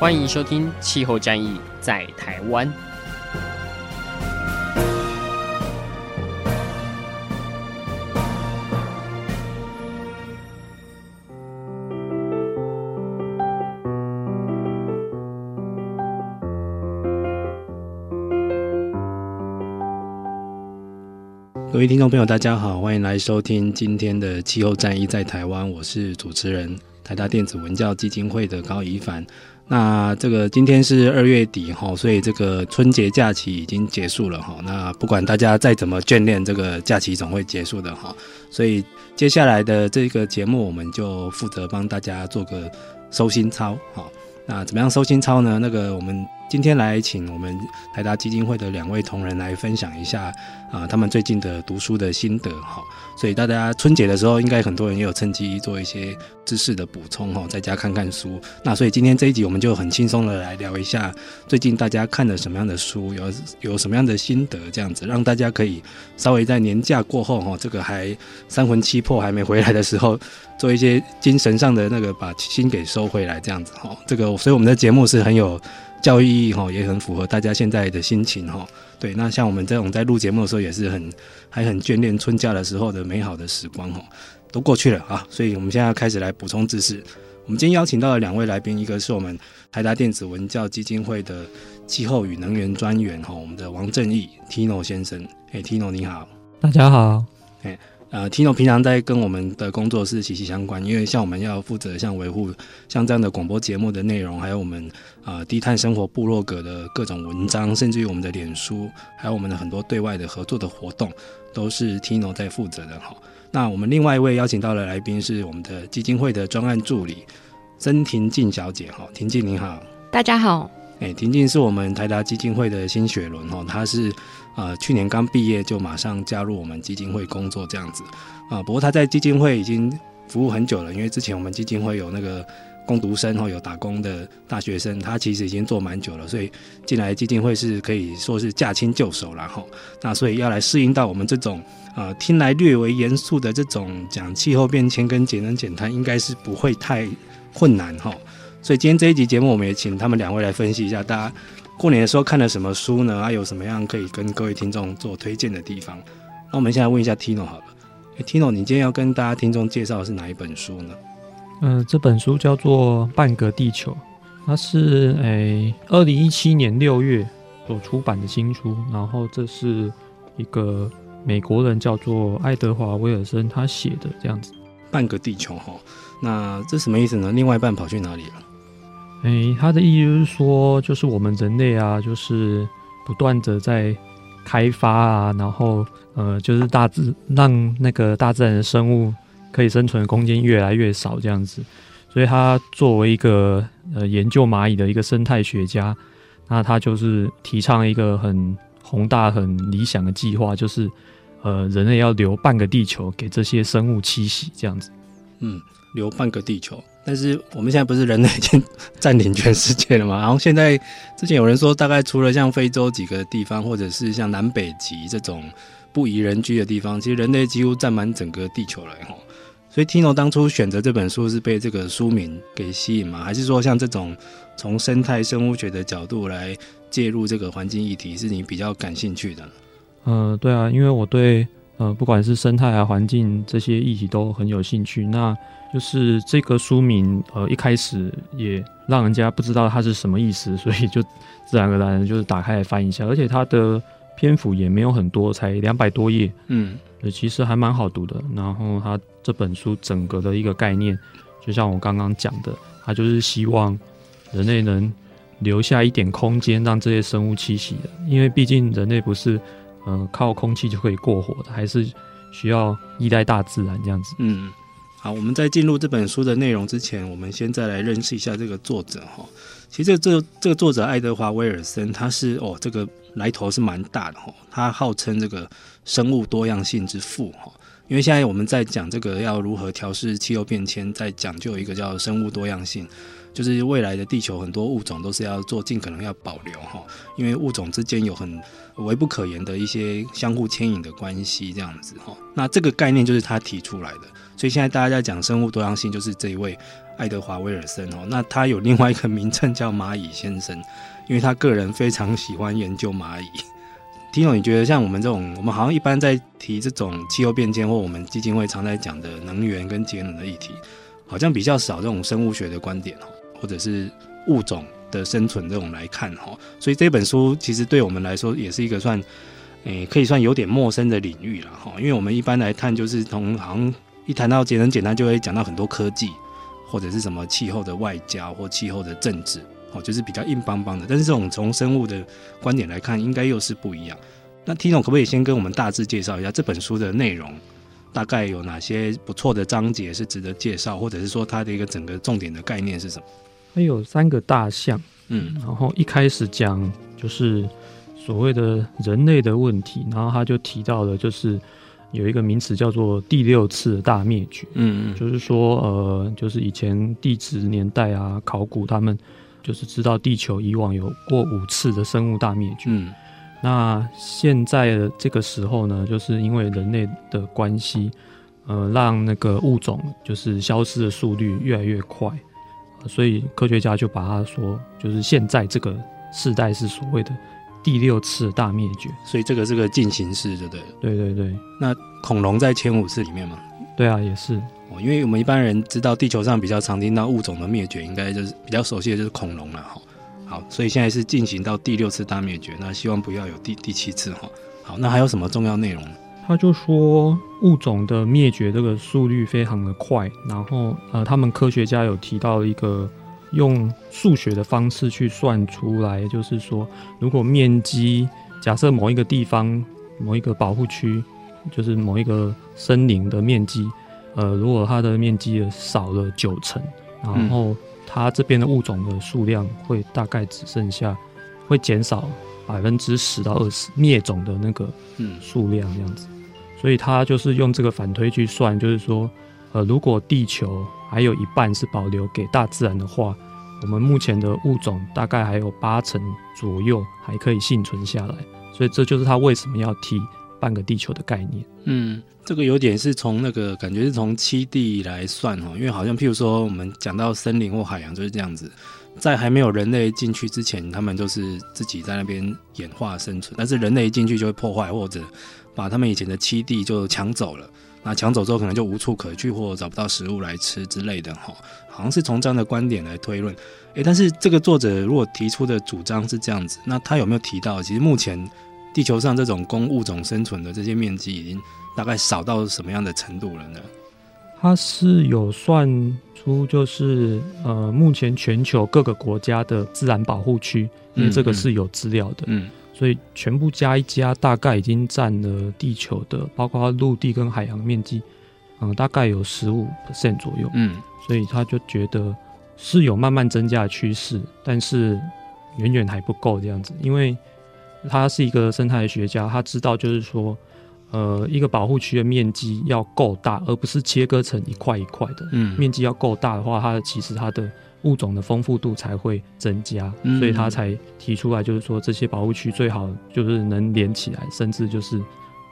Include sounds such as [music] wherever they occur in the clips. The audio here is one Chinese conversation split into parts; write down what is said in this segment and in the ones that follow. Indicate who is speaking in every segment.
Speaker 1: 欢迎收听《气候战役在台湾》。
Speaker 2: 各位听众朋友，大家好，欢迎来收听今天的《气候战役在台湾》，我是主持人台大电子文教基金会的高宜凡。那这个今天是二月底哈，所以这个春节假期已经结束了哈。那不管大家再怎么眷恋，这个假期总会结束的哈。所以接下来的这个节目，我们就负责帮大家做个收心操哈。那怎么样收心操呢？那个我们。今天来请我们台达基金会的两位同仁来分享一下啊、他们最近的读书的心得哈。所以大家春节的时候，应该很多人也有趁机做一些知识的补充哈，在家看看书。那所以今天这一集我们就很轻松的来聊一下最近大家看了什么样的书，有有什么样的心得，这样子让大家可以稍微在年假过后哈，这个还三魂七魄还没回来的时候，做一些精神上的那个把心给收回来，这样子哈。这个所以我们的节目是很有。教育意义哈，也很符合大家现在的心情哈。对，那像我们这种在录节目的时候，也是很还很眷恋春假的时候的美好的时光哈，都过去了啊。所以我们现在要开始来补充知识。我们今天邀请到了两位来宾，一个是我们台达电子文教基金会的气候与能源专员哈，我们的王正义 Tino 先生。哎，Tino 你好，
Speaker 3: 大家好。
Speaker 2: 哎。呃，Tino 平常在跟我们的工作是息息相关，因为像我们要负责像维护像这样的广播节目的内容，还有我们呃低碳生活部落格的各种文章，甚至于我们的脸书，还有我们的很多对外的合作的活动，都是 Tino 在负责的哈。那我们另外一位邀请到的来宾是我们的基金会的专案助理曾婷静小姐哈，婷静你好，
Speaker 4: 大家好。
Speaker 2: 哎，婷静是我们台达基金会的新雪伦哈，她是。呃，去年刚毕业就马上加入我们基金会工作这样子，啊、不过他在基金会已经服务很久了，因为之前我们基金会有那个工读生或，有打工的大学生，他其实已经做蛮久了，所以进来基金会是可以说是驾轻就熟了哈。那所以要来适应到我们这种呃听来略微严肃的这种讲气候变迁跟节能减碳，应该是不会太困难哈。所以今天这一集节目，我们也请他们两位来分析一下大家。过年的时候看了什么书呢？啊，有什么样可以跟各位听众做推荐的地方？那我们现在问一下 Tino 好了。欸，Tino，你今天要跟大家听众介绍的是哪一本书呢？
Speaker 3: 嗯、呃，这本书叫做《半个地球》，它是诶二零一七年六月所出版的新书。然后这是一个美国人叫做爱德华威尔森他写的这样子。
Speaker 2: 半个地球哈，那这什么意思呢？另外一半跑去哪里了？
Speaker 3: 诶、他的意思是说，就是我们人类啊，就是不断的在开发啊，然后呃，就是大自让那个大自然的生物可以生存的空间越来越少这样子。所以他作为一个呃研究蚂蚁的一个生态学家，那他就是提倡一个很宏大、很理想的计划，就是呃人类要留半个地球给这些生物栖息这样子。
Speaker 2: 嗯，留半个地球。但是我们现在不是人类已经占领全世界了吗？[laughs] 然后现在之前有人说，大概除了像非洲几个地方，或者是像南北极这种不宜人居的地方，其实人类几乎占满整个地球了哈。所以 Tino 当初选择这本书是被这个书名给吸引吗？还是说像这种从生态生物学的角度来介入这个环境议题，是你比较感兴趣的？
Speaker 3: 嗯、对啊，因为我对呃不管是生态啊环境这些议题都很有兴趣。那就是这个书名，呃，一开始也让人家不知道它是什么意思，[laughs] 所以就自然而然就是打开来翻一下，而且它的篇幅也没有很多，才两百多页，嗯，其实还蛮好读的。然后它这本书整个的一个概念，就像我刚刚讲的，它就是希望人类能留下一点空间，让这些生物栖息的，因为毕竟人类不是，呃，靠空气就可以过活的，还是需要依赖大自然这样子，嗯。
Speaker 2: 好，我们在进入这本书的内容之前，我们先再来认识一下这个作者哈。其实这个这个作者爱德华威尔森，他是哦这个来头是蛮大的哈。他号称这个生物多样性之父哈。因为现在我们在讲这个要如何调试气候变迁，在讲究一个叫生物多样性，就是未来的地球很多物种都是要做尽可能要保留哈。因为物种之间有很微不可言的一些相互牵引的关系这样子哈。那这个概念就是他提出来的。所以现在大家在讲生物多样性，就是这一位爱德华威尔森哦。那他有另外一个名称叫蚂蚁先生，因为他个人非常喜欢研究蚂蚁。[laughs] Tino，你觉得像我们这种，我们好像一般在提这种气候变迁或我们基金会常在讲的能源跟节能的议题，好像比较少这种生物学的观点哦，或者是物种的生存这种来看哈。所以这本书其实对我们来说也是一个算，诶，可以算有点陌生的领域了哈。因为我们一般来看就是从好像。一谈到节能减碳，就会讲到很多科技，或者是什么气候的外交或气候的政治，哦，就是比较硬邦邦的。但是这种从生物的观点来看，应该又是不一样。那 T 总可不可以先跟我们大致介绍一下这本书的内容，大概有哪些不错的章节是值得介绍，或者是说它的一个整个重点的概念是什么？
Speaker 3: 它有三个大项，嗯，然后一开始讲就是所谓的人类的问题，然后他就提到了就是。有一个名词叫做第六次大灭绝，嗯嗯，就是说，呃，就是以前地质年代啊，考古他们就是知道地球以往有过五次的生物大灭绝，嗯，那现在的这个时候呢，就是因为人类的关系，呃，让那个物种就是消失的速率越来越快，所以科学家就把它说，就是现在这个世代是所谓的。第六次大灭绝，
Speaker 2: 所以这个是个进行式，对不对？
Speaker 3: 对对对。
Speaker 2: 那恐龙在前五次里面吗？
Speaker 3: 对啊，也是。
Speaker 2: 哦，因为我们一般人知道地球上比较常听到物种的灭绝，应该就是比较熟悉的就是恐龙了哈。好，所以现在是进行到第六次大灭绝，那希望不要有第第七次哈。好，那还有什么重要内容呢？
Speaker 3: 他就说物种的灭绝这个速率非常的快，然后呃，他们科学家有提到一个。用数学的方式去算出来，就是说，如果面积假设某一个地方某一个保护区，就是某一个森林的面积，呃，如果它的面积少了九成，然后它这边的物种的数量会大概只剩下，会减少百分之十到二十灭种的那个数量这样子，所以他就是用这个反推去算，就是说，呃，如果地球还有一半是保留给大自然的话，我们目前的物种大概还有八成左右还可以幸存下来，所以这就是他为什么要提半个地球的概念。
Speaker 2: 嗯，这个有点是从那个感觉是从七地来算哈，因为好像譬如说我们讲到森林或海洋就是这样子，在还没有人类进去之前，他们都是自己在那边演化生存，但是人类一进去就会破坏或者把他们以前的栖地就抢走了。那抢走之后，可能就无处可去，或找不到食物来吃之类的，哈，好像是从这样的观点来推论。诶，但是这个作者如果提出的主张是这样子，那他有没有提到，其实目前地球上这种公物种生存的这些面积，已经大概少到什么样的程度了呢？
Speaker 3: 他是有算出，就是呃，目前全球各个国家的自然保护区，因为这个是有资料的，嗯。嗯所以全部加一加，大概已经占了地球的，包括陆地跟海洋面积，嗯，大概有十五 percent 左右。嗯，所以他就觉得是有慢慢增加的趋势，但是远远还不够这样子。因为他是一个生态学家，他知道就是说，呃，一个保护区的面积要够大，而不是切割成一块一块的。嗯，面积要够大的话，它的其实它的。物种的丰富度才会增加，所以他才提出来，就是说这些保护区最好就是能连起来，甚至就是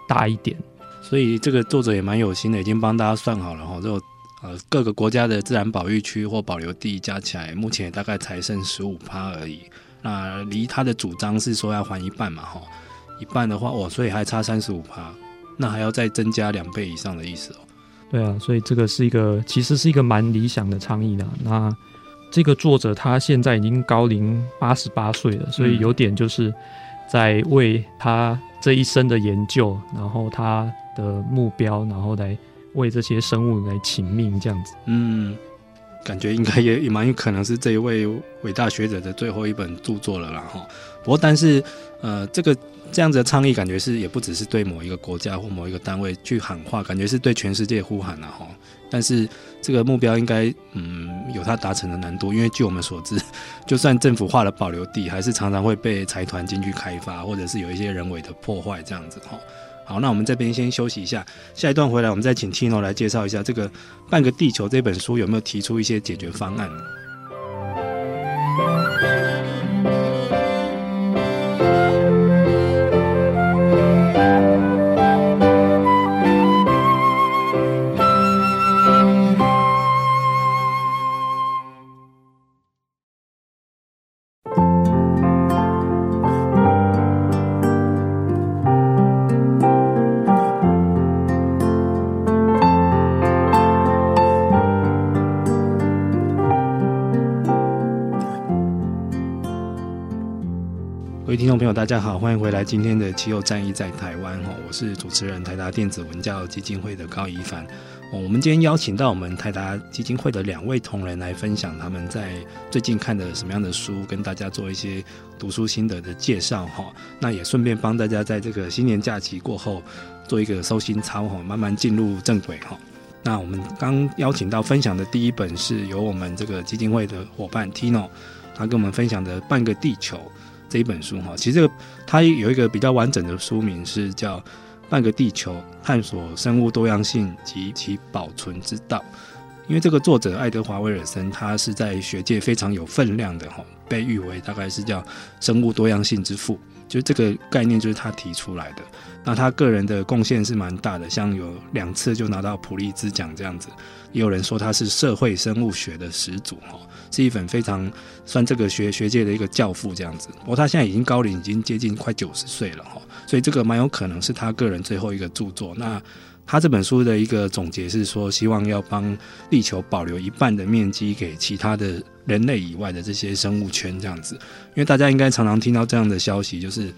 Speaker 3: 大一点。
Speaker 2: 所以这个作者也蛮有心的，已经帮大家算好了哈，就呃各个国家的自然保育区或保留地加起来，目前大概才剩十五趴而已。那离他的主张是说要还一半嘛哈，一半的话哦，所以还差三十五趴，那还要再增加两倍以上的意思哦。
Speaker 3: 对啊，所以这个是一个其实是一个蛮理想的倡议的。那这个作者他现在已经高龄八十八岁了，所以有点就是在为他这一生的研究，然后他的目标，然后来为这些生物来请命这样子。
Speaker 2: 嗯，感觉应该也也蛮有可能是这一位伟大学者的最后一本著作了啦哈。不过，但是呃，这个这样子的倡议，感觉是也不只是对某一个国家或某一个单位去喊话，感觉是对全世界呼喊了哈。但是这个目标应该嗯有它达成的难度，因为据我们所知，[laughs] 就算政府划了保留地，还是常常会被财团进去开发，或者是有一些人为的破坏这样子哈。好，那我们这边先休息一下，下一段回来我们再请 Tino 来介绍一下这个《半个地球》这本书有没有提出一些解决方案。听众朋友，大家好，欢迎回来今天的气候战役在台湾哈，我是主持人台达电子文教基金会的高宜帆。我们今天邀请到我们台达基金会的两位同仁来分享他们在最近看的什么样的书，跟大家做一些读书心得的介绍哈。那也顺便帮大家在这个新年假期过后做一个收心操哈，慢慢进入正轨哈。那我们刚邀请到分享的第一本是由我们这个基金会的伙伴 Tino，他跟我们分享的《半个地球》。这一本书哈，其实这个它有一个比较完整的书名，是叫《半个地球：探索生物多样性及其保存之道》。因为这个作者爱德华威尔森，他是在学界非常有分量的哈，被誉为大概是叫生物多样性之父。就这个概念就是他提出来的。那他个人的贡献是蛮大的，像有两次就拿到普利兹奖这样子。也有人说他是社会生物学的始祖哈。是一本非常算这个学学界的一个教父这样子，不过他现在已经高龄，已经接近快九十岁了哈，所以这个蛮有可能是他个人最后一个著作。那他这本书的一个总结是说，希望要帮地球保留一半的面积给其他的人类以外的这些生物圈这样子，因为大家应该常常听到这样的消息，就是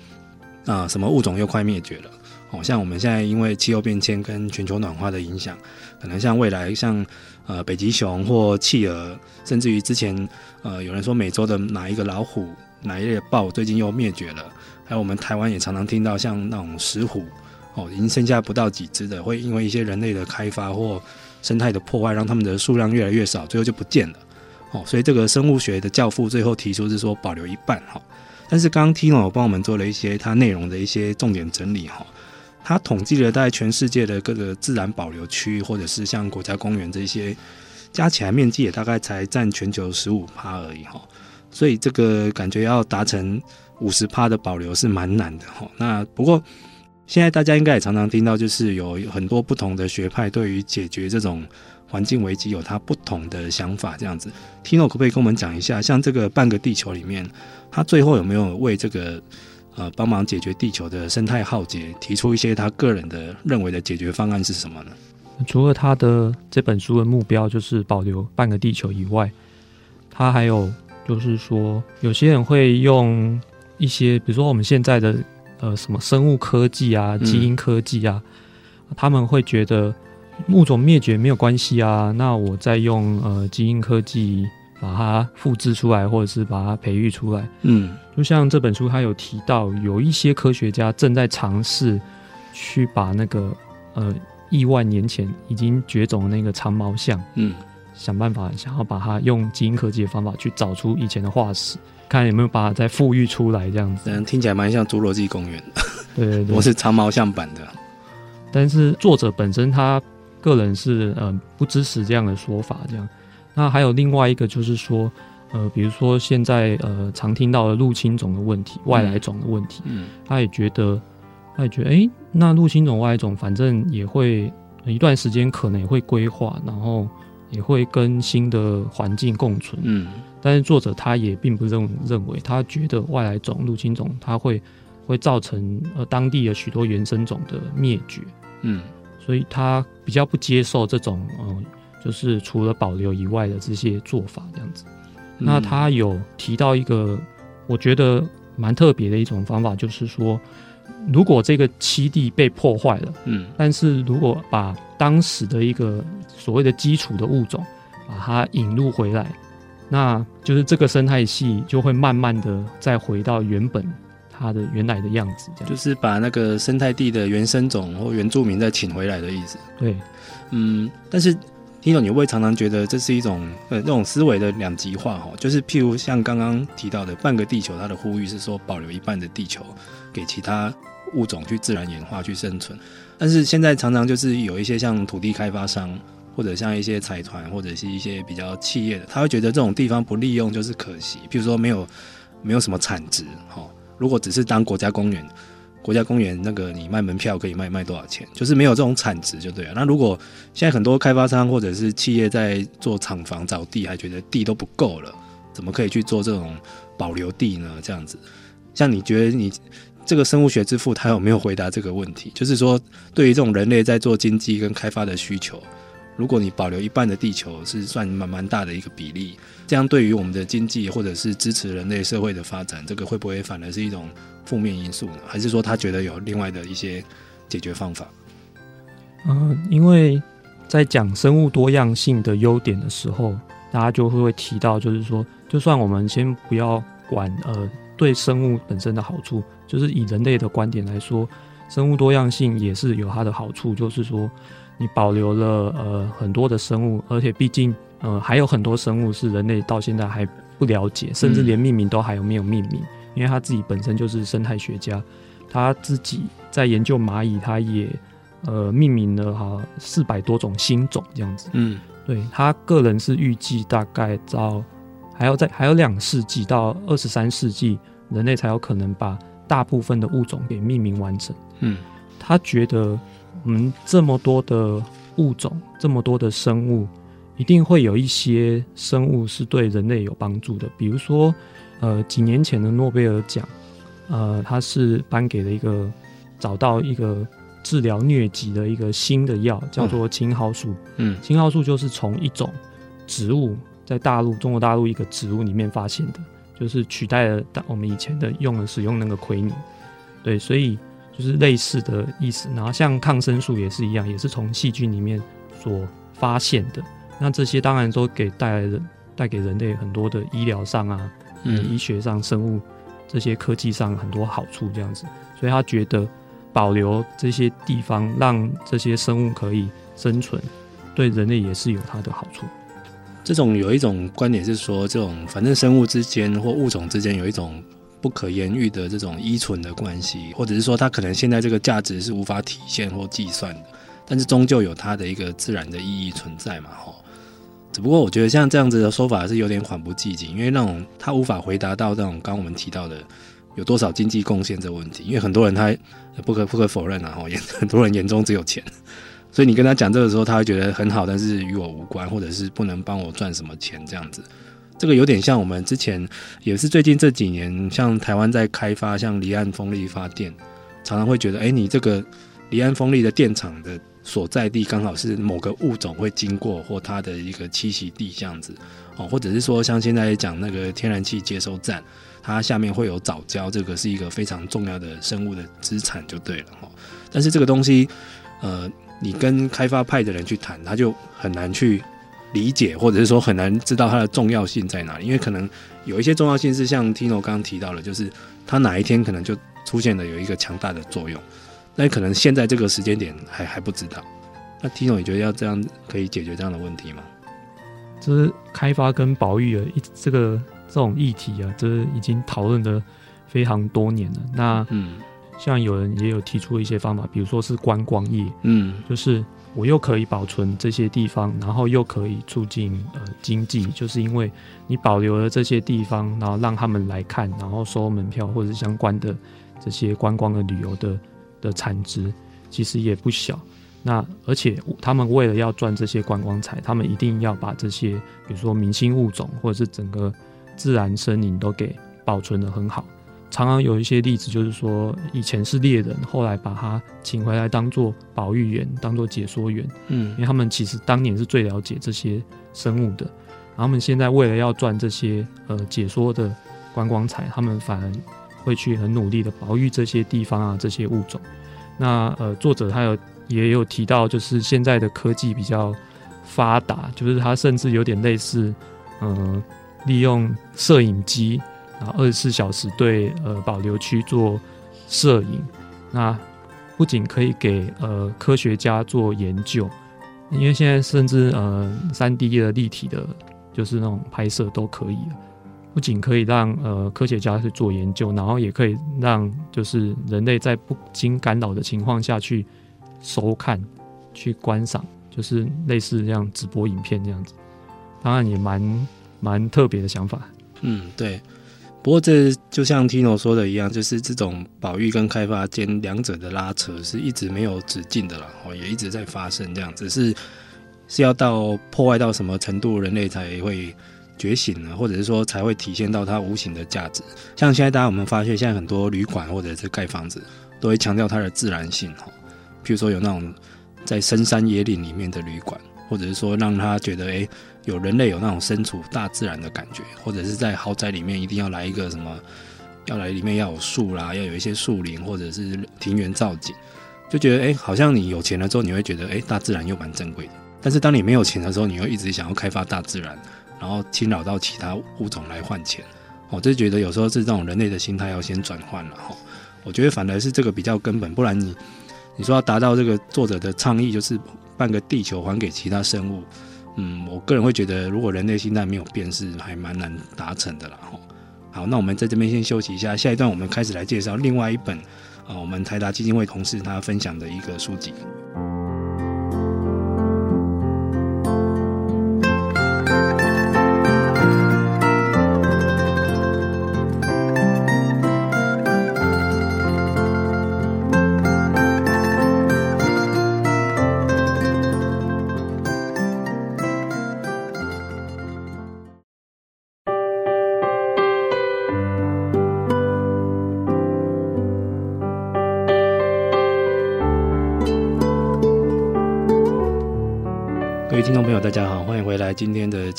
Speaker 2: 啊什么物种又快灭绝了，哦，像我们现在因为气候变迁跟全球暖化的影响，可能像未来像。呃，北极熊或企鹅，甚至于之前，呃，有人说美洲的哪一个老虎、哪一类的豹最近又灭绝了。还有我们台湾也常常听到像那种石虎，哦，已经剩下不到几只的，会因为一些人类的开发或生态的破坏，让它们的数量越来越少，最后就不见了。哦，所以这个生物学的教父最后提出是说保留一半，哈。但是刚刚 Tino 帮我们做了一些它内容的一些重点整理，哈。他统计了在全世界的各个自然保留区，或者是像国家公园这些，加起来面积也大概才占全球十五趴而已哈。所以这个感觉要达成五十趴的保留是蛮难的哈。那不过现在大家应该也常常听到，就是有很多不同的学派对于解决这种环境危机有他不同的想法。这样子，Tino 可不可以跟我们讲一下，像这个半个地球里面，他最后有没有为这个？呃，帮忙解决地球的生态浩劫，提出一些他个人的认为的解决方案是什么呢？
Speaker 3: 除了他的这本书的目标就是保留半个地球以外，他还有就是说，有些人会用一些，比如说我们现在的呃什么生物科技啊、基因科技啊，嗯、他们会觉得物种灭绝没有关系啊，那我再用呃基因科技。把它复制出来，或者是把它培育出来。嗯，就像这本书，它有提到，有一些科学家正在尝试去把那个呃亿万年前已经绝种的那个长毛象，嗯，想办法想要把它用基因科技的方法去找出以前的化石，看有没有把它再复育出来，这样子。
Speaker 2: 嗯，听起来蛮像侏罗纪公园。
Speaker 3: 对对对，[laughs]
Speaker 2: 我是长毛象版的。
Speaker 3: 但是作者本身他个人是呃不支持这样的说法，这样。那还有另外一个，就是说，呃，比如说现在呃常听到的入侵种的问题、外来种的问题，嗯，他也觉得，他也觉得，哎、欸，那入侵种、外来种，反正也会一段时间可能也会规划，然后也会跟新的环境共存，嗯。但是作者他也并不认认为，他觉得外来种、入侵种，它会会造成呃当地的许多原生种的灭绝，嗯，所以他比较不接受这种，嗯、呃。就是除了保留以外的这些做法，这样子。那他有提到一个我觉得蛮特别的一种方法，就是说，如果这个栖地被破坏了，嗯，但是如果把当时的一个所谓的基础的物种，把它引入回来，那就是这个生态系就会慢慢的再回到原本它的原来的样子，这样
Speaker 2: 就是把那个生态地的原生种或原住民再请回来的意思。
Speaker 3: 对，
Speaker 2: 嗯，但是。听懂你会常常觉得这是一种呃这种思维的两极化哈？就是譬如像刚刚提到的半个地球，它的呼吁是说保留一半的地球给其他物种去自然演化去生存。但是现在常常就是有一些像土地开发商或者像一些财团或者是一些比较企业的，他会觉得这种地方不利用就是可惜。譬如说没有没有什么产值哈，如果只是当国家公园。国家公园那个你卖门票可以卖卖多少钱？就是没有这种产值就对了。那如果现在很多开发商或者是企业在做厂房找地，还觉得地都不够了，怎么可以去做这种保留地呢？这样子，像你觉得你这个生物学之父他有没有回答这个问题？就是说，对于这种人类在做经济跟开发的需求，如果你保留一半的地球，是算蛮蛮大的一个比例，这样对于我们的经济或者是支持人类社会的发展，这个会不会反而是一种？负面因素呢？还是说他觉得有另外的一些解决方法？
Speaker 3: 嗯、呃，因为在讲生物多样性的优点的时候，大家就会会提到，就是说，就算我们先不要管呃对生物本身的好处，就是以人类的观点来说，生物多样性也是有它的好处，就是说你保留了呃很多的生物，而且毕竟呃还有很多生物是人类到现在还不了解，甚至连命名都还有没有命名。因为他自己本身就是生态学家，他自己在研究蚂蚁，他也呃命名了哈四百多种新种这样子。嗯，对，他个人是预计大概到还要在还有两世纪到二十三世纪，人类才有可能把大部分的物种给命名完成。嗯，他觉得我们这么多的物种，这么多的生物，一定会有一些生物是对人类有帮助的，比如说。呃，几年前的诺贝尔奖，呃，它是颁给了一个找到一个治疗疟疾的一个新的药，叫做青蒿素。嗯，青蒿素就是从一种植物在大陆中国大陆一个植物里面发现的，就是取代了我们以前的用的使用那个奎宁。对，所以就是类似的意思。然后像抗生素也是一样，也是从细菌里面所发现的。那这些当然都给带来人带给人类很多的医疗上啊。嗯，医学上、生物这些科技上很多好处，这样子，所以他觉得保留这些地方，让这些生物可以生存，对人类也是有它的好处。
Speaker 2: 这种有一种观点是说，这种反正生物之间或物种之间有一种不可言喻的这种依存的关系，或者是说它可能现在这个价值是无法体现或计算的，但是终究有它的一个自然的意义存在嘛，吼。不过我觉得像这样子的说法是有点缓不济急，因为那种他无法回答到这种刚我们提到的有多少经济贡献这个问题，因为很多人他不可不可否认啊，哈，眼很多人眼中只有钱，所以你跟他讲这个时候，他会觉得很好，但是与我无关，或者是不能帮我赚什么钱这样子。这个有点像我们之前也是最近这几年，像台湾在开发像离岸风力发电，常常会觉得，哎，你这个离岸风力的电厂的。所在地刚好是某个物种会经过或它的一个栖息地这样子哦，或者是说像现在讲那个天然气接收站，它下面会有藻礁，这个是一个非常重要的生物的资产就对了哈。但是这个东西，呃，你跟开发派的人去谈，他就很难去理解，或者是说很难知道它的重要性在哪里，因为可能有一些重要性是像 Tino 刚刚提到的，就是它哪一天可能就出现了有一个强大的作用。那可能现在这个时间点还还不知道。那 Tino，你觉得要这样可以解决这样的问题吗？
Speaker 3: 就是开发跟保育的一这个这种议题啊，这已经讨论的非常多年了。那嗯，像有人也有提出一些方法，比如说是观光业，嗯，就是我又可以保存这些地方，然后又可以促进呃经济，就是因为你保留了这些地方，然后让他们来看，然后收门票或者是相关的这些观光的旅游的。的产值其实也不小，那而且他们为了要赚这些观光财，他们一定要把这些，比如说明星物种或者是整个自然森林都给保存得很好。常常有一些例子，就是说以前是猎人，后来把他请回来当做保育员，当做解说员，嗯，因为他们其实当年是最了解这些生物的，然后他们现在为了要赚这些呃解说的观光财，他们反而。会去很努力的保育这些地方啊，这些物种。那呃，作者他有也有提到，就是现在的科技比较发达，就是它甚至有点类似，嗯、呃，利用摄影机，然后二十四小时对呃保留区做摄影。那不仅可以给呃科学家做研究，因为现在甚至呃三 D 的立体的，就是那种拍摄都可以了。不仅可以让呃科学家去做研究，然后也可以让就是人类在不经干扰的情况下去收看、去观赏，就是类似这样直播影片这样子。当然也蛮蛮特别的想法。
Speaker 2: 嗯，对。不过这就像 Tino 说的一样，就是这种保育跟开发间两者的拉扯是一直没有止境的啦，哦，也一直在发生这样子。是是要到破坏到什么程度，人类才会？觉醒了，或者是说才会体现到它无形的价值。像现在大家我们发现，现在很多旅馆或者是盖房子，都会强调它的自然性哈。譬如说有那种在深山野岭里面的旅馆，或者是说让他觉得诶，有人类有那种身处大自然的感觉，或者是在豪宅里面一定要来一个什么，要来里面要有树啦，要有一些树林或者是庭园造景，就觉得诶，好像你有钱了之后，你会觉得诶，大自然又蛮珍贵的。但是当你没有钱的时候，你又一直想要开发大自然。然后侵扰到其他物种来换钱，我就觉得有时候是这种人类的心态要先转换了哈。我觉得反而是这个比较根本，不然你你说要达到这个作者的倡议，就是半个地球还给其他生物，嗯，我个人会觉得，如果人类心态没有变，是还蛮难达成的啦。哈。好，那我们在这边先休息一下，下一段我们开始来介绍另外一本啊，我们台达基金会同事他分享的一个书籍。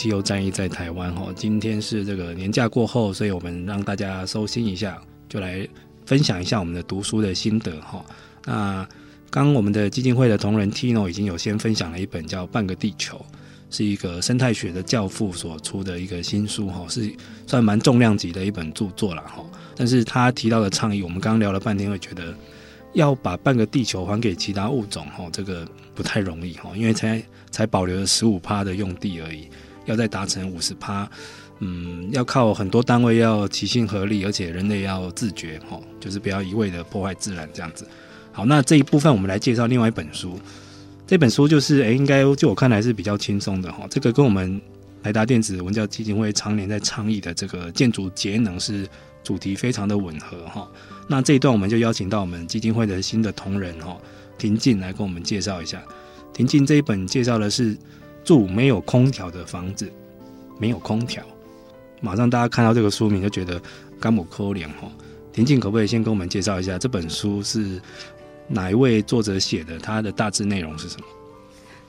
Speaker 2: 今天的气候战役在台湾哈，今天是这个年假过后，所以我们让大家收心一下，就来分享一下我们的读书的心得哈。那刚我们的基金会的同仁 Tino 已经有先分享了一本叫《半个地球》，是一个生态学的教父所出的一个新书哈，是算蛮重量级的一本著作了哈。但是他提到的倡议，我们刚刚聊了半天，会觉得。要把半个地球还给其他物种，哈，这个不太容易，哈，因为才才保留了十五趴的用地而已，要再达成五十趴，嗯，要靠很多单位要齐心合力，而且人类要自觉，哈，就是不要一味的破坏自然这样子。好，那这一部分我们来介绍另外一本书，这本书就是，诶，应该就我看来是比较轻松的，哈，这个跟我们台达电子文教基金会常年在倡议的这个建筑节能是主题非常的吻合，哈。那这一段我们就邀请到我们基金会的新的同仁哈，婷静来跟我们介绍一下。婷静这一本介绍的是住没有空调的房子，没有空调，马上大家看到这个书名就觉得甘姆科良哈。婷静可不可以先跟我们介绍一下这本书是哪一位作者写的？它的大致内容是什么？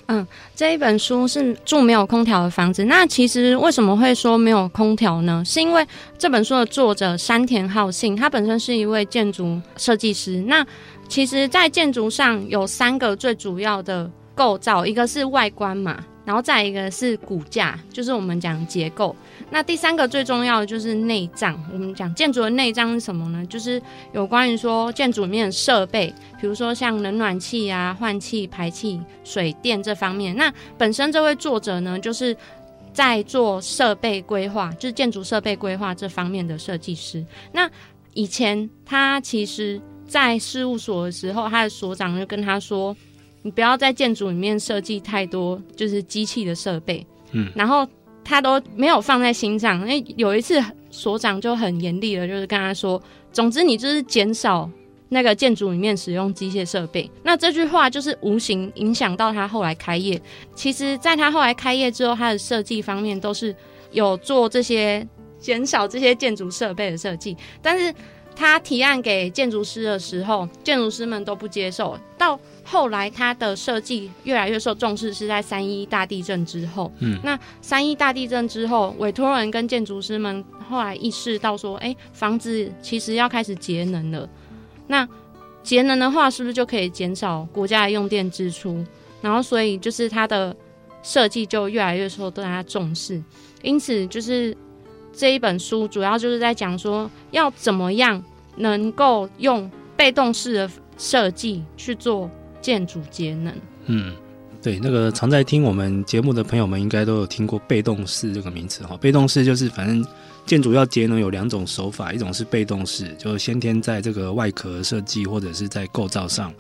Speaker 4: 嗯，这一本书是住没有空调的房子。那其实为什么会说没有空调呢？是因为这本书的作者山田浩信，他本身是一位建筑设计师。那其实，在建筑上有三个最主要的构造，一个是外观嘛。然后再一个是骨架，就是我们讲结构。那第三个最重要的就是内脏。我们讲建筑的内脏是什么呢？就是有关于说建筑里面的设备，比如说像冷暖气啊、换气、排气、水电这方面。那本身这位作者呢，就是在做设备规划，就是建筑设备规划这方面的设计师。那以前他其实在事务所的时候，他的所长就跟他说。你不要在建筑里面设计太多，就是机器的设备。嗯，然后他都没有放在心上。那有一次所长就很严厉的，就是跟他说：“总之你就是减少那个建筑里面使用机械设备。”那这句话就是无形影响到他后来开业。其实，在他后来开业之后，他的设计方面都是有做这些减少这些建筑设备的设计，但是。他提案给建筑师的时候，建筑师们都不接受。到后来，他的设计越来越受重视，是在三一大地震之后。嗯，那三一大地震之后，委托人跟建筑师们后来意识到说，哎、欸，房子其实要开始节能了。那节能的话，是不是就可以减少国家的用电支出？然后，所以就是他的设计就越来越受大家重视。因此，就是这一本书主要就是在讲说，要怎么样能够用被动式的设计去做建筑节能。
Speaker 2: 嗯。对，那个常在听我们节目的朋友们，应该都有听过被动式这个名词哈。被动式就是反正建筑要节能有两种手法，一种是被动式，就是先天在这个外壳设计或者是在构造上，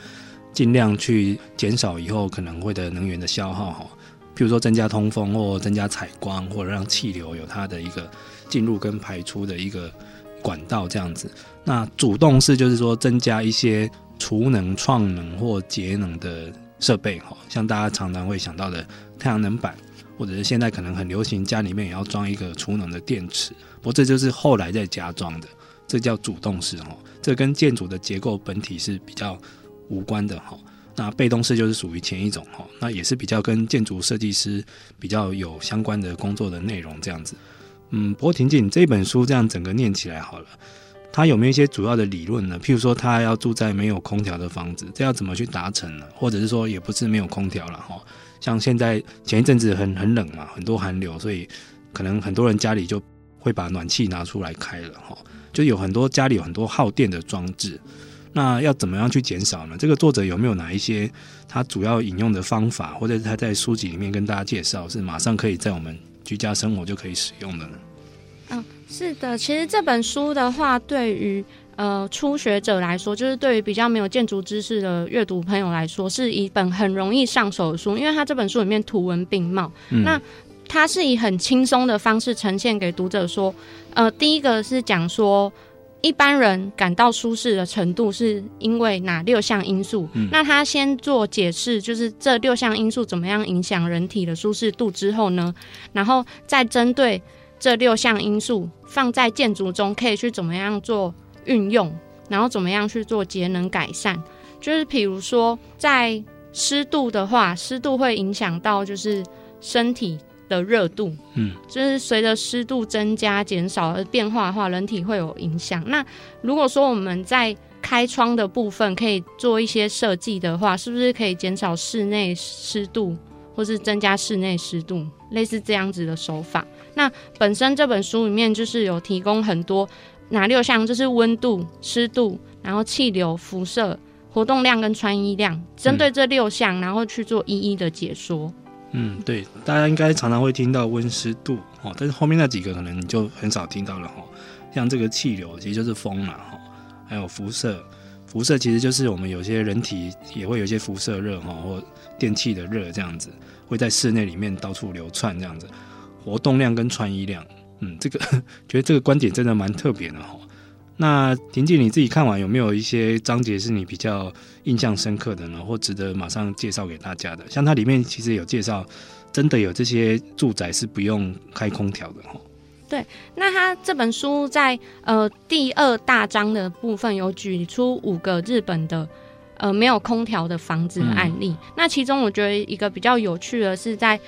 Speaker 2: 尽量去减少以后可能会的能源的消耗哈。譬如说增加通风或增加采光，或者让气流有它的一个进入跟排出的一个管道这样子。那主动式就是说增加一些储能、创能或节能的。设备哈，像大家常常会想到的太阳能板，或者是现在可能很流行，家里面也要装一个储能的电池。不过这就是后来再加装的，这叫主动式哈。这跟建筑的结构本体是比较无关的哈。那被动式就是属于前一种哈，那也是比较跟建筑设计师比较有相关的工作的内容这样子。嗯，不过婷婷这本书这样整个念起来好了。他有没有一些主要的理论呢？譬如说，他要住在没有空调的房子，这要怎么去达成呢？或者是说，也不是没有空调了哈。像现在前一阵子很很冷嘛，很多寒流，所以可能很多人家里就会把暖气拿出来开了哈。就有很多家里有很多耗电的装置，那要怎么样去减少呢？这个作者有没有哪一些他主要引用的方法，或者是他在书籍里面跟大家介绍，是马上可以在我们居家生活就可以使用的呢？
Speaker 4: 嗯，是的，其实这本书的话，对于呃初学者来说，就是对于比较没有建筑知识的阅读朋友来说，是一本很容易上手的书，因为它这本书里面图文并茂，嗯、那它是以很轻松的方式呈现给读者说，呃，第一个是讲说一般人感到舒适的程度是因为哪六项因素，嗯、那他先做解释，就是这六项因素怎么样影响人体的舒适度之后呢，然后再针对。这六项因素放在建筑中，可以去怎么样做运用，然后怎么样去做节能改善。就是比如说，在湿度的话，湿度会影响到就是身体的热度，嗯，就是随着湿度增加、减少而变化的话，人体会有影响。那如果说我们在开窗的部分可以做一些设计的话，是不是可以减少室内湿度，或是增加室内湿度，类似这样子的手法？那本身这本书里面就是有提供很多哪六项，就是温度、湿度，然后气流、辐射、活动量跟穿衣量，针对这六项，然后去做一一的解说。
Speaker 2: 嗯，对，大家应该常常会听到温湿度哦，但是后面那几个可能你就很少听到了哈。像这个气流，其实就是风嘛哈，还有辐射，辐射其实就是我们有些人体也会有一些辐射热哈，或电器的热这样子，会在室内里面到处流窜这样子。活动量跟穿衣量，嗯，这个 [laughs] 觉得这个观点真的蛮特别的哈。那婷姐你自己看完有没有一些章节是你比较印象深刻的呢？或值得马上介绍给大家的？像它里面其实有介绍，真的有这些住宅是不用开空调的哈。
Speaker 4: 对，那它这本书在呃第二大章的部分有举出五个日本的呃没有空调的房子的案例。嗯、那其中我觉得一个比较有趣的是在。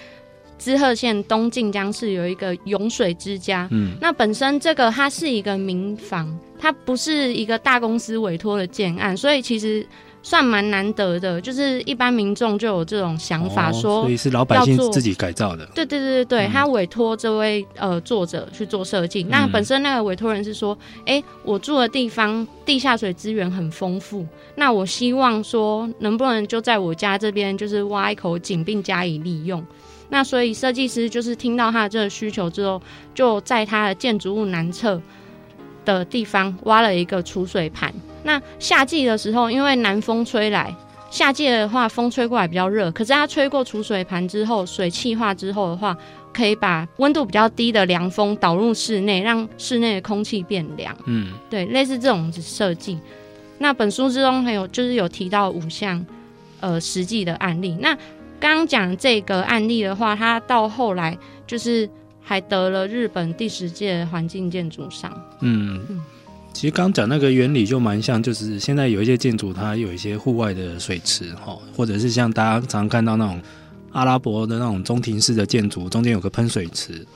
Speaker 4: 滋贺县东近江市有一个涌水之家，嗯，那本身这个它是一个民房，它不是一个大公司委托的建案，所以其实算蛮难得的。就是一般民众就有这种想法说，
Speaker 2: 所以是老百姓自己改造的。
Speaker 4: 对对对对对，他委托这位呃作者去做设计。那本身那个委托人是说，哎，我住的地方地下水资源很丰富，那我希望说能不能就在我家这边就是挖一口井并加以利用。那所以设计师就是听到他的这个需求之后，就在他的建筑物南侧的地方挖了一个储水盘。那夏季的时候，因为南风吹来，夏季的话风吹过来比较热，可是它吹过储水盘之后，水汽化之后的话，可以把温度比较低的凉风导入室内，让室内的空气变凉。嗯，对，类似这种设计。那本书之中还有就是有提到五项呃实际的案例。那刚刚讲这个案例的话，他到后来就是还得了日本第十届环境建筑赏。嗯，
Speaker 2: 其实刚刚讲那个原理就蛮像，就是现在有一些建筑它有一些户外的水池哈，或者是像大家常常看到那种阿拉伯的那种中庭式的建筑，中间有个喷水池，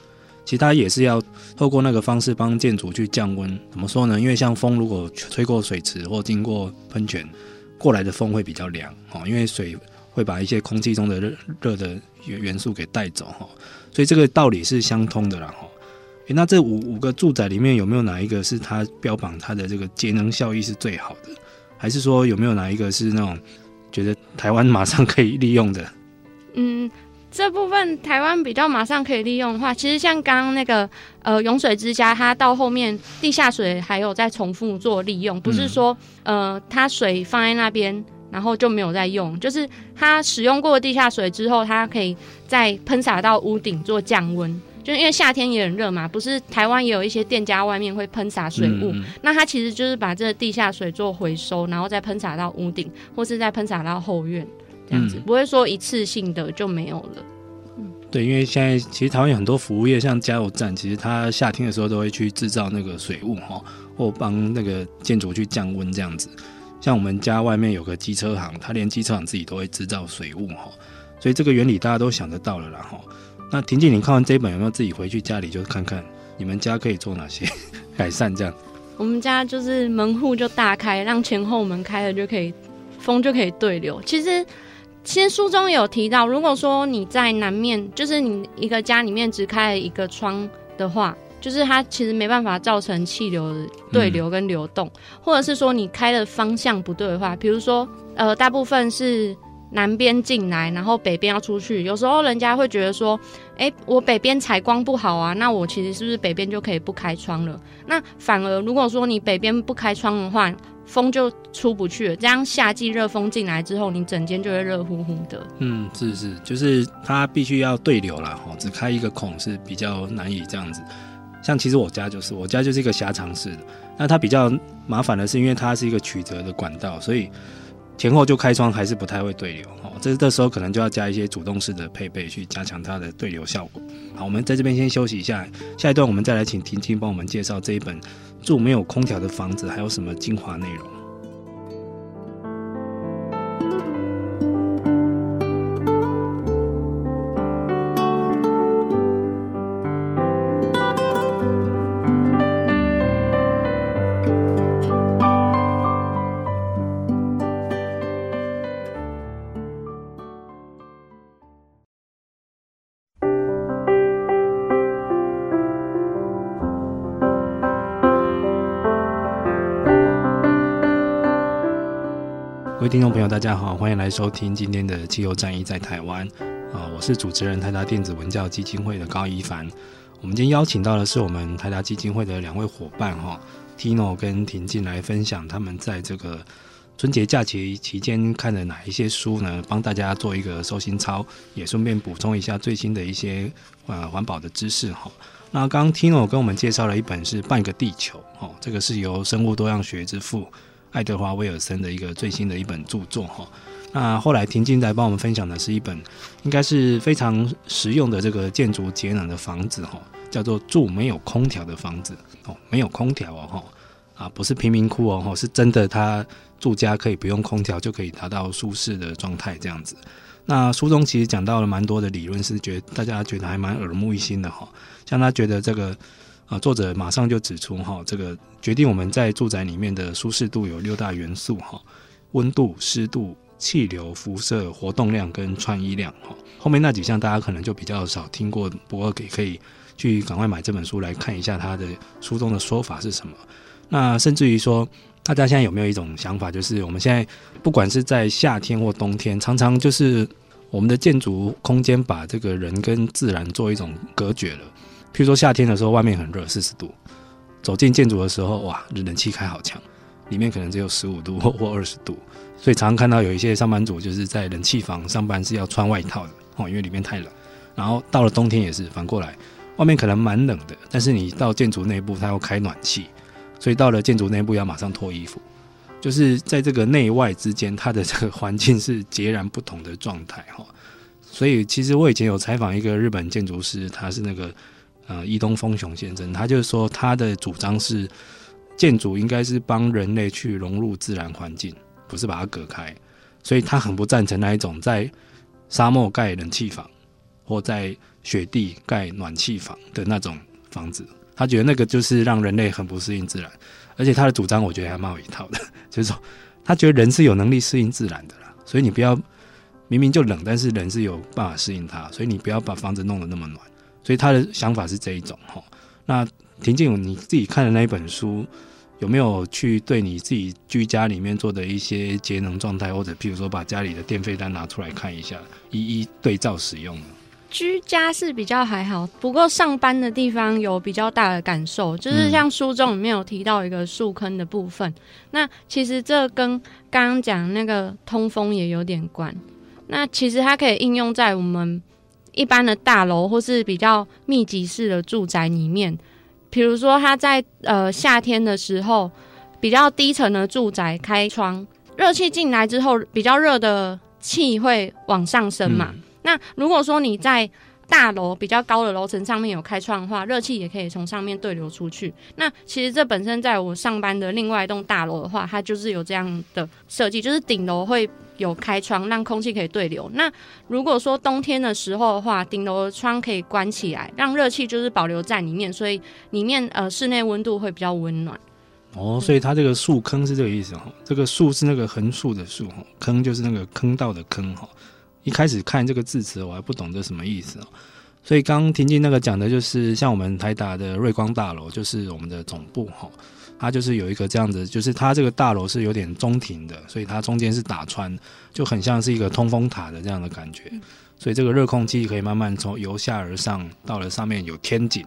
Speaker 2: 其实它也是要透过那个方式帮建筑去降温。怎么说呢？因为像风如果吹过水池或经过喷泉过来的风会比较凉哦，因为水。会把一些空气中的热热的元元素给带走哈。所以这个道理是相通的啦哈。诶，那这五五个住宅里面有没有哪一个是它标榜它的这个节能效益是最好的？还是说有没有哪一个是那种觉得台湾马上可以利用的？
Speaker 4: 嗯。这部分台湾比较马上可以利用的话，其实像刚刚那个呃永水之家，它到后面地下水还有在重复做利用，不是说呃它水放在那边然后就没有再用，就是它使用过地下水之后，它可以再喷洒到屋顶做降温，就是因为夏天也很热嘛，不是台湾也有一些店家外面会喷洒水雾，那它其实就是把这个地下水做回收，然后再喷洒到屋顶或是再喷洒到后院。这样子、嗯、不会说一次性的就没有了。嗯，
Speaker 2: 对，因为现在其实台湾有很多服务业，像加油站，其实它夏天的时候都会去制造那个水雾哈，或帮那个建筑去降温这样子。像我们家外面有个机车行，它连机车行自己都会制造水雾哈，所以这个原理大家都想得到了啦哈。那婷静，你看完这一本有没有自己回去家里就看看你们家可以做哪些 [laughs] 改善这样？
Speaker 4: 我们家就是门户就大开，让前后门开了就可以，风就可以对流。其实。其实书中有提到，如果说你在南面，就是你一个家里面只开了一个窗的话，就是它其实没办法造成气流的对流跟流动，嗯、或者是说你开的方向不对的话，比如说呃，大部分是南边进来，然后北边要出去，有时候人家会觉得说，哎，我北边采光不好啊，那我其实是不是北边就可以不开窗了？那反而如果说你北边不开窗的话，风就出不去了，这样夏季热风进来之后，你整间就会热乎乎的。
Speaker 2: 嗯，是是，就是它必须要对流啦，吼，只开一个孔是比较难以这样子。像其实我家就是，我家就是一个狭长式的，那它比较麻烦的是，因为它是一个曲折的管道，所以前后就开窗还是不太会对流。哦，这这时候可能就要加一些主动式的配备去加强它的对流效果。好，我们在这边先休息一下，下一段我们再来请婷婷帮我们介绍这一本。住没有空调的房子还有什么精华内容？朋友，大家好，欢迎来收听今天的气候战役在台湾啊！我是主持人台达电子文教基金会的高一凡。我们今天邀请到的是我们台达基金会的两位伙伴哈，Tino 跟婷静来分享他们在这个春节假期期间看的哪一些书呢？帮大家做一个收心操，也顺便补充一下最新的一些呃环保的知识哈。那刚刚 Tino 跟我们介绍了一本是《半个地球》哈，这个是由生物多样学之父。爱德华·威尔森的一个最新的一本著作哈，那后来婷静在帮我们分享的是一本，应该是非常实用的这个建筑节能的房子哈，叫做住没有空调的房子哦，没有空调哦哈，啊不是贫民窟哦，是真的，他住家可以不用空调就可以达到舒适的状态这样子。那书中其实讲到了蛮多的理论，是觉得大家觉得还蛮耳目一新的哈，像他觉得这个。啊，作者马上就指出哈，这个决定我们在住宅里面的舒适度有六大元素哈，温度、湿度、气流、辐射、活动量跟穿衣量哈。后面那几项大家可能就比较少听过，不过也可以去赶快买这本书来看一下他的书中的说法是什么。那甚至于说，大家现在有没有一种想法，就是我们现在不管是在夏天或冬天，常常就是我们的建筑空间把这个人跟自然做一种隔绝了。譬如说夏天的时候，外面很热，四十度，走进建筑的时候，哇，冷气开好强，里面可能只有十五度或二十度，所以常常看到有一些上班族就是在冷气房上班是要穿外套的哦，因为里面太冷。然后到了冬天也是反过来，外面可能蛮冷的，但是你到建筑内部它要开暖气，所以到了建筑内部要马上脱衣服，就是在这个内外之间，它的这个环境是截然不同的状态哈。所以其实我以前有采访一个日本建筑师，他是那个。呃，伊东丰雄先生，他就是说，他的主张是，建筑应该是帮人类去融入自然环境，不是把它隔开。所以他很不赞成那一种在沙漠盖冷气房，或在雪地盖暖气房的那种房子。他觉得那个就是让人类很不适应自然。而且他的主张，我觉得还蛮有一套的，[laughs] 就是说，他觉得人是有能力适应自然的啦。所以你不要明明就冷，但是人是有办法适应它，所以你不要把房子弄得那么暖。所以他的想法是这一种哈。那田静，你自己看的那一本书，有没有去对你自己居家里面做的一些节能状态，或者譬如说把家里的电费单拿出来看一下，一一对照使用呢？
Speaker 4: 居家是比较还好，不过上班的地方有比较大的感受，就是像书中里面有提到一个树坑的部分。嗯、那其实这跟刚刚讲那个通风也有点关。那其实它可以应用在我们一般的大楼或是比较密集式的住宅里面，比如说它在呃夏天的时候，比较低层的住宅开窗，热气进来之后，比较热的气会往上升嘛。嗯那如果说你在大楼比较高的楼层上面有开窗的话，热气也可以从上面对流出去。那其实这本身在我上班的另外一栋大楼的话，它就是有这样的设计，就是顶楼会有开窗，让空气可以对流。那如果说冬天的时候的话，顶楼窗可以关起来，让热气就是保留在里面，所以里面呃室内温度会比较温暖。
Speaker 2: 哦，所以它这个树坑是这个意思哈，这个树是那个横竖的竖哈，坑就是那个坑道的坑哈。一开始看这个字词，我还不懂这什么意思哦。所以刚婷婷那个讲的就是，像我们台达的瑞光大楼，就是我们的总部哈，它就是有一个这样子，就是它这个大楼是有点中庭的，所以它中间是打穿，就很像是一个通风塔的这样的感觉。所以这个热空气可以慢慢从由下而上，到了上面有天井，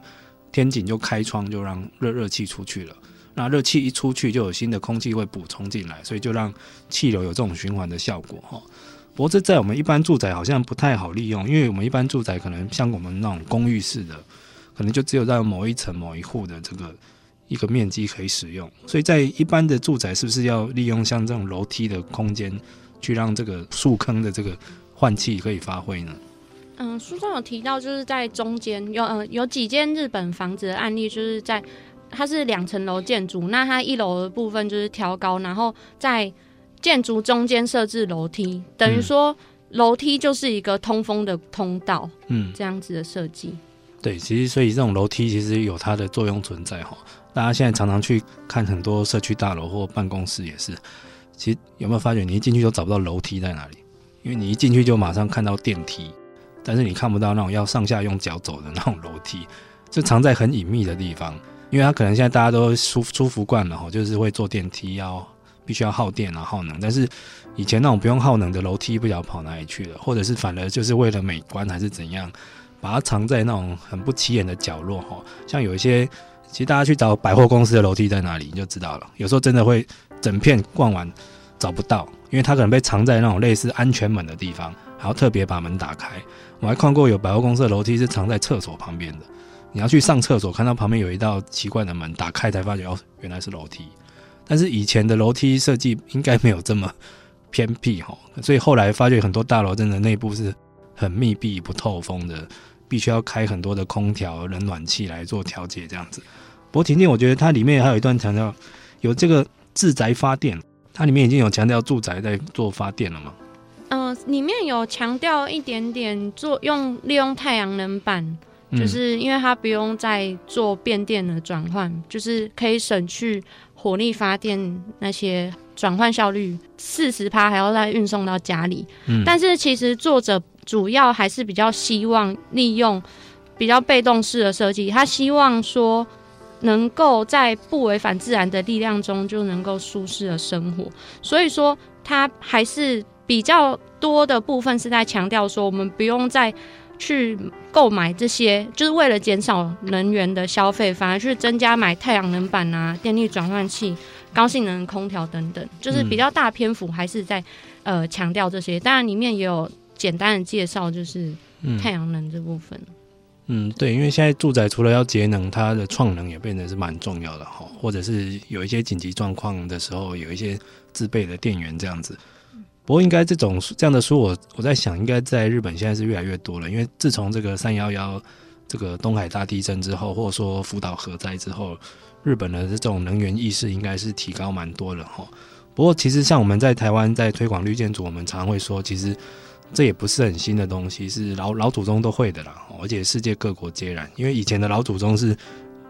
Speaker 2: 天井就开窗，就让热热气出去了。那热气一出去，就有新的空气会补充进来，所以就让气流有这种循环的效果哈。不过这在我们一般住宅好像不太好利用，因为我们一般住宅可能像我们那种公寓式的，可能就只有在某一层某一户的这个一个面积可以使用。所以在一般的住宅，是不是要利用像这种楼梯的空间，去让这个树坑的这个换气可以发挥呢？
Speaker 4: 嗯，书中有提到，就是在中间有呃有几间日本房子的案例，就是在它是两层楼建筑，那它一楼的部分就是挑高，然后在。建筑中间设置楼梯，等于说楼梯就是一个通风的通道，嗯，这样子的设计。
Speaker 2: 对，其实所以这种楼梯其实有它的作用存在哈。大家现在常常去看很多社区大楼或办公室也是，其实有没有发觉你一进去都找不到楼梯在哪里？因为你一进去就马上看到电梯，但是你看不到那种要上下用脚走的那种楼梯，就藏在很隐秘的地方。因为它可能现在大家都舒舒服惯了哈，就是会坐电梯要。必须要耗电啊，耗能。但是以前那种不用耗能的楼梯，不晓得跑哪里去了，或者是反而就是为了美观还是怎样，把它藏在那种很不起眼的角落哈。像有一些，其实大家去找百货公司的楼梯在哪里，你就知道了。有时候真的会整片逛完找不到，因为它可能被藏在那种类似安全门的地方，还要特别把门打开。我还看过有百货公司的楼梯是藏在厕所旁边的，你要去上厕所，看到旁边有一道奇怪的门，打开才发觉哦，原来是楼梯。但是以前的楼梯设计应该没有这么偏僻哈，所以后来发觉很多大楼真的内部是很密闭不透风的，必须要开很多的空调、冷暖气来做调节这样子。不过婷婷，我觉得它里面还有一段强调有这个自宅发电，它里面已经有强调住宅在做发电了吗？
Speaker 4: 嗯、呃，里面有强调一点点做用利用太阳能板，就是因为它不用再做变电的转换，就是可以省去。火力发电那些转换效率四十趴，还要再运送到家里。嗯，但是其实作者主要还是比较希望利用比较被动式的设计，他希望说能够在不违反自然的力量中就能够舒适的生活。所以说，他还是比较多的部分是在强调说，我们不用再。去购买这些，就是为了减少能源的消费，反而去增加买太阳能板啊、电力转换器、高性能空调等等，就是比较大篇幅还是在呃强调这些。当然里面也有简单的介绍，就是太阳能这部分。
Speaker 2: 嗯，对，因为现在住宅除了要节能，它的创能也变得是蛮重要的哈，或者是有一些紧急状况的时候，有一些自备的电源这样子。不过，应该这种这样的书，我我在想，应该在日本现在是越来越多了。因为自从这个三幺幺这个东海大地震之后，或者说福岛核灾之后，日本的这种能源意识应该是提高蛮多了哈。不过，其实像我们在台湾在推广绿建筑，我们常会说，其实这也不是很新的东西，是老老祖宗都会的啦。而且世界各国皆然，因为以前的老祖宗是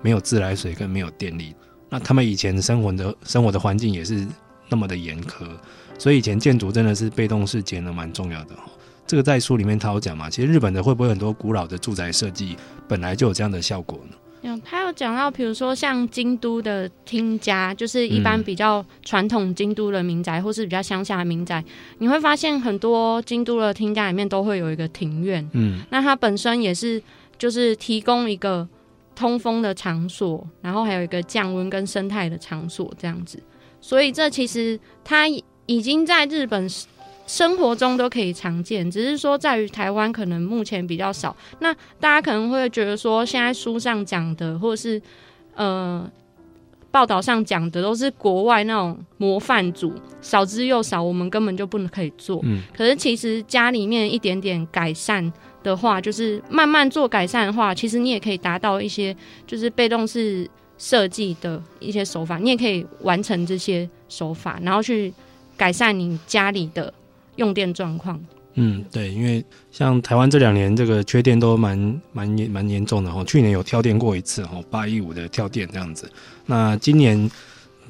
Speaker 2: 没有自来水跟没有电力，那他们以前生活的生活的环境也是那么的严苛。所以以前建筑真的是被动式节能蛮重要的哈。这个在书里面他有讲嘛，其实日本的会不会很多古老的住宅设计本来就有这样的效果呢？
Speaker 4: 有，他有讲到，比如说像京都的听家，就是一般比较传统京都的民宅，嗯、或是比较乡下的民宅，你会发现很多京都的听家里面都会有一个庭院。嗯，那它本身也是就是提供一个通风的场所，然后还有一个降温跟生态的场所这样子。所以这其实它已经在日本生活中都可以常见，只是说在于台湾可能目前比较少。那大家可能会觉得说，现在书上讲的，或者是呃报道上讲的，都是国外那种模范组，少之又少，我们根本就不能可以做。嗯。可是其实家里面一点点改善的话，就是慢慢做改善的话，其实你也可以达到一些就是被动式设计的一些手法，你也可以完成这些手法，然后去改善你家里的。用电状况，
Speaker 2: 嗯，对，因为像台湾这两年这个缺电都蛮蛮蛮严重的哈，去年有跳电过一次哈，八一五的跳电这样子，那今年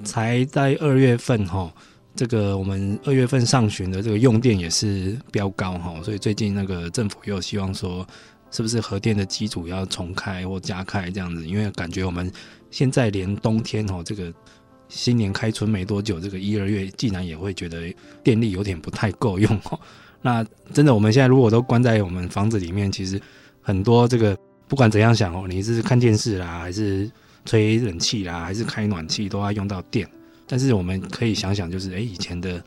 Speaker 2: 才在二月份哈，这个我们二月份上旬的这个用电也是飙高哈，所以最近那个政府又希望说，是不是核电的机组要重开或加开这样子，因为感觉我们现在连冬天哈这个。新年开春没多久，这个一二月竟然也会觉得电力有点不太够用哦。[laughs] 那真的，我们现在如果都关在我们房子里面，其实很多这个不管怎样想哦，你是看电视啦，还是吹冷气啦，还是开暖气，都要用到电。但是我们可以想想，就是诶，以前的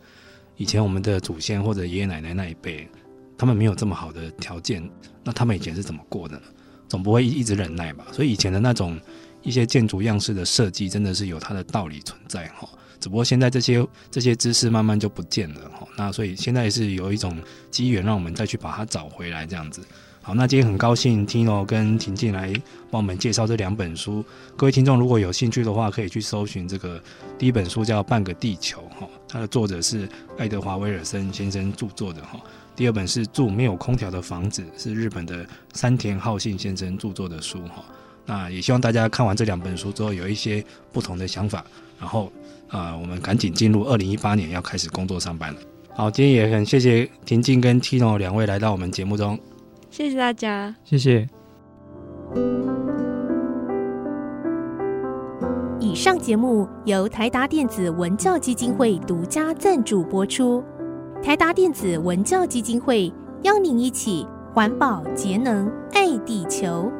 Speaker 2: 以前我们的祖先或者爷爷奶奶那一辈，他们没有这么好的条件，那他们以前是怎么过的呢？总不会一直忍耐吧？所以以前的那种。一些建筑样式的设计真的是有它的道理存在哈，只不过现在这些这些知识慢慢就不见了哈，那所以现在是有一种机缘让我们再去把它找回来这样子。好，那今天很高兴 Tino 跟婷静来帮我们介绍这两本书，各位听众如果有兴趣的话，可以去搜寻这个第一本书叫《半个地球》哈，它的作者是爱德华威尔森先生著作的哈，第二本是住没有空调的房子，是日本的山田浩信先生著作的书哈。那也希望大家看完这两本书之后有一些不同的想法，然后啊、呃，我们赶紧进入二零一八年要开始工作上班了。好，今天也很谢谢婷静跟 Tino 两位来到我们节目中，
Speaker 4: 谢谢大家，
Speaker 3: 谢谢。
Speaker 5: 以上节目由台达电子文教基金会独家赞助播出，台达电子文教基金会邀您一起环保节能爱地球。